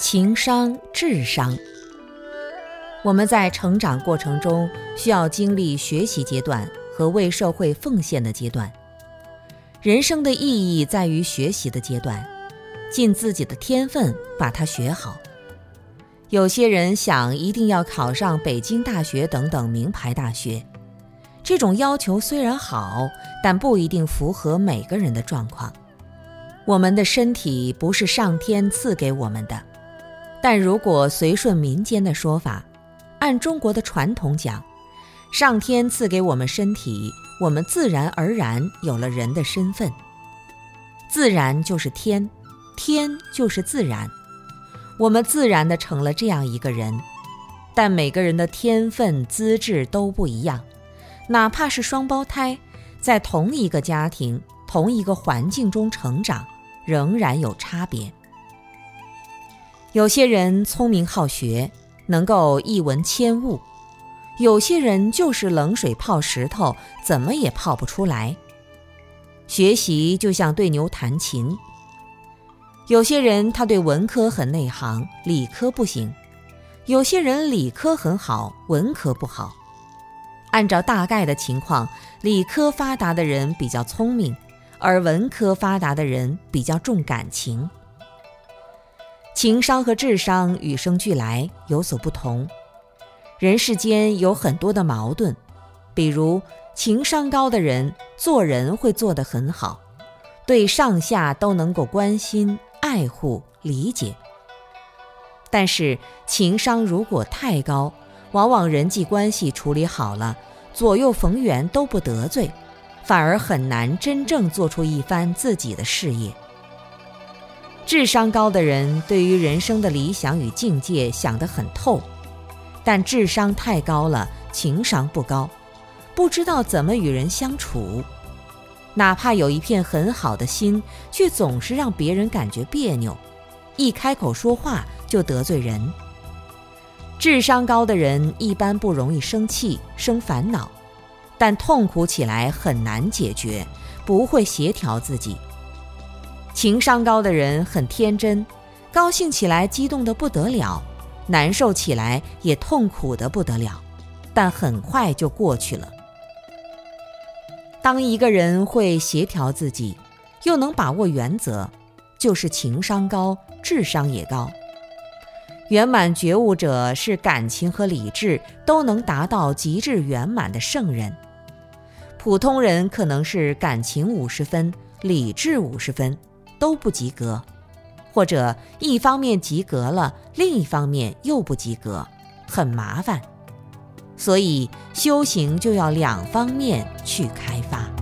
情商、智商，我们在成长过程中需要经历学习阶段和为社会奉献的阶段。人生的意义在于学习的阶段，尽自己的天分把它学好。有些人想一定要考上北京大学等等名牌大学，这种要求虽然好，但不一定符合每个人的状况。我们的身体不是上天赐给我们的。但如果随顺民间的说法，按中国的传统讲，上天赐给我们身体，我们自然而然有了人的身份。自然就是天，天就是自然，我们自然的成了这样一个人。但每个人的天分资质都不一样，哪怕是双胞胎，在同一个家庭、同一个环境中成长，仍然有差别。有些人聪明好学，能够一文千物；有些人就是冷水泡石头，怎么也泡不出来。学习就像对牛弹琴。有些人他对文科很内行，理科不行；有些人理科很好，文科不好。按照大概的情况，理科发达的人比较聪明，而文科发达的人比较重感情。情商和智商与生俱来，有所不同。人世间有很多的矛盾，比如情商高的人做人会做得很好，对上下都能够关心、爱护、理解。但是情商如果太高，往往人际关系处理好了，左右逢源都不得罪，反而很难真正做出一番自己的事业。智商高的人对于人生的理想与境界想得很透，但智商太高了，情商不高，不知道怎么与人相处。哪怕有一片很好的心，却总是让别人感觉别扭，一开口说话就得罪人。智商高的人一般不容易生气、生烦恼，但痛苦起来很难解决，不会协调自己。情商高的人很天真，高兴起来激动得不得了，难受起来也痛苦得不得了，但很快就过去了。当一个人会协调自己，又能把握原则，就是情商高，智商也高。圆满觉悟者是感情和理智都能达到极致圆满的圣人。普通人可能是感情五十分，理智五十分。都不及格，或者一方面及格了，另一方面又不及格，很麻烦。所以修行就要两方面去开发。